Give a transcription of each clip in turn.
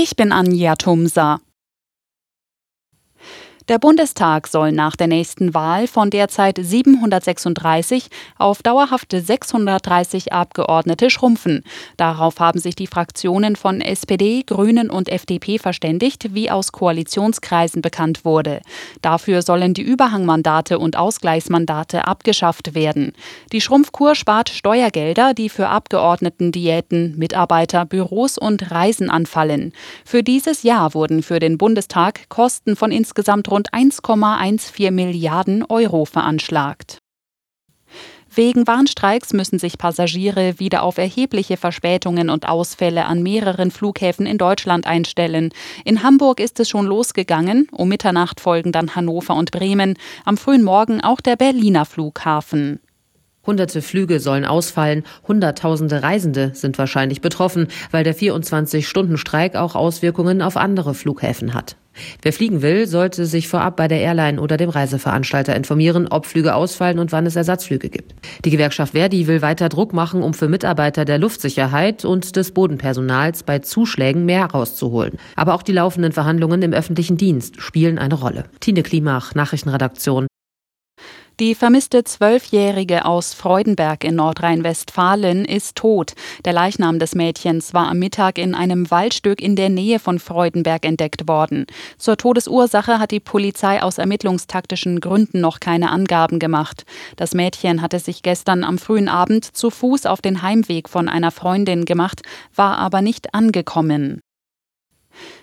Ich bin Anja Tumsa. Der Bundestag soll nach der nächsten Wahl von derzeit 736 auf dauerhafte 630 Abgeordnete schrumpfen. Darauf haben sich die Fraktionen von SPD, Grünen und FDP verständigt, wie aus Koalitionskreisen bekannt wurde. Dafür sollen die Überhangmandate und Ausgleichsmandate abgeschafft werden. Die Schrumpfkur spart Steuergelder, die für Abgeordnetendiäten, Mitarbeiter, Büros und Reisen anfallen. Für dieses Jahr wurden für den Bundestag Kosten von insgesamt rund rund 1,14 Milliarden Euro veranschlagt. Wegen Warnstreiks müssen sich Passagiere wieder auf erhebliche Verspätungen und Ausfälle an mehreren Flughäfen in Deutschland einstellen. In Hamburg ist es schon losgegangen, um Mitternacht folgen dann Hannover und Bremen, am frühen Morgen auch der Berliner Flughafen. Hunderte Flüge sollen ausfallen, Hunderttausende Reisende sind wahrscheinlich betroffen, weil der 24-Stunden-Streik auch Auswirkungen auf andere Flughäfen hat. Wer fliegen will, sollte sich vorab bei der Airline oder dem Reiseveranstalter informieren, ob Flüge ausfallen und wann es Ersatzflüge gibt. Die Gewerkschaft Verdi will weiter Druck machen, um für Mitarbeiter der Luftsicherheit und des Bodenpersonals bei Zuschlägen mehr rauszuholen. Aber auch die laufenden Verhandlungen im öffentlichen Dienst spielen eine Rolle. Tine Klimach, Nachrichtenredaktion, die vermisste Zwölfjährige aus Freudenberg in Nordrhein-Westfalen ist tot. Der Leichnam des Mädchens war am Mittag in einem Waldstück in der Nähe von Freudenberg entdeckt worden. Zur Todesursache hat die Polizei aus ermittlungstaktischen Gründen noch keine Angaben gemacht. Das Mädchen hatte sich gestern am frühen Abend zu Fuß auf den Heimweg von einer Freundin gemacht, war aber nicht angekommen.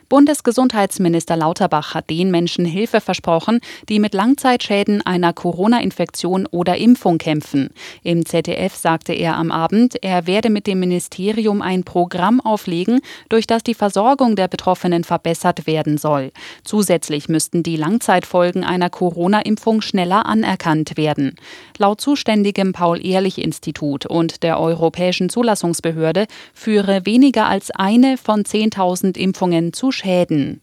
Bundesgesundheitsminister Lauterbach hat den Menschen Hilfe versprochen, die mit Langzeitschäden einer Corona-Infektion oder Impfung kämpfen. Im ZDF sagte er am Abend, er werde mit dem Ministerium ein Programm auflegen, durch das die Versorgung der Betroffenen verbessert werden soll. Zusätzlich müssten die Langzeitfolgen einer Corona-Impfung schneller anerkannt werden. Laut zuständigem Paul-Ehrlich-Institut und der Europäischen Zulassungsbehörde führe weniger als eine von 10.000 Impfungen zu Schäden.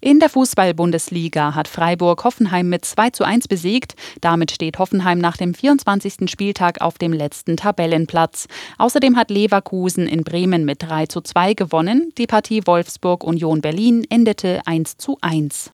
In der Fußball-Bundesliga hat Freiburg Hoffenheim mit 2 zu 1 besiegt. Damit steht Hoffenheim nach dem 24. Spieltag auf dem letzten Tabellenplatz. Außerdem hat Leverkusen in Bremen mit 3 zu 2 gewonnen. Die Partie Wolfsburg-Union Berlin endete 1 zu 1.